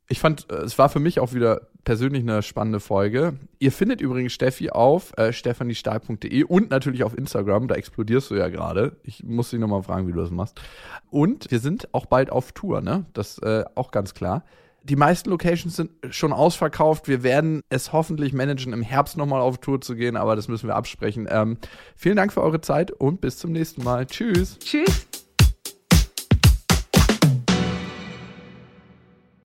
ich fand, äh, es war für mich auch wieder persönlich eine spannende Folge. Ihr findet übrigens Steffi auf äh, stephaniestahl.de und natürlich auf Instagram. Da explodierst du ja gerade. Ich muss dich nochmal fragen, wie du das machst. Und wir sind auch bald auf Tour, ne? Das äh, auch ganz klar. Die meisten Locations sind schon ausverkauft. Wir werden es hoffentlich managen, im Herbst nochmal auf Tour zu gehen, aber das müssen wir absprechen. Ähm, vielen Dank für eure Zeit und bis zum nächsten Mal. Tschüss. Tschüss.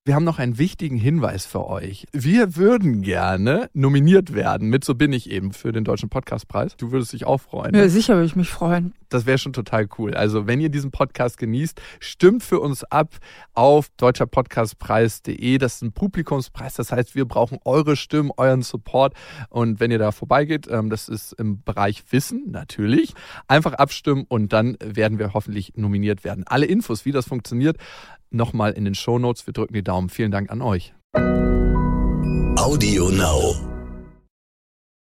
Wir haben noch einen wichtigen Hinweis für euch. Wir würden gerne nominiert werden mit So bin ich eben für den Deutschen Podcastpreis. Du würdest dich auch freuen. Ja, sicher würde ich mich freuen. Das wäre schon total cool. Also, wenn ihr diesen Podcast genießt, stimmt für uns ab auf deutscherpodcastpreis.de. Das ist ein Publikumspreis. Das heißt, wir brauchen eure Stimmen, euren Support. Und wenn ihr da vorbeigeht, ähm, das ist im Bereich Wissen natürlich, einfach abstimmen und dann werden wir hoffentlich nominiert werden. Alle Infos, wie das funktioniert, nochmal in den Shownotes. Wir drücken die Daumen. Vielen Dank an euch. Audio Now.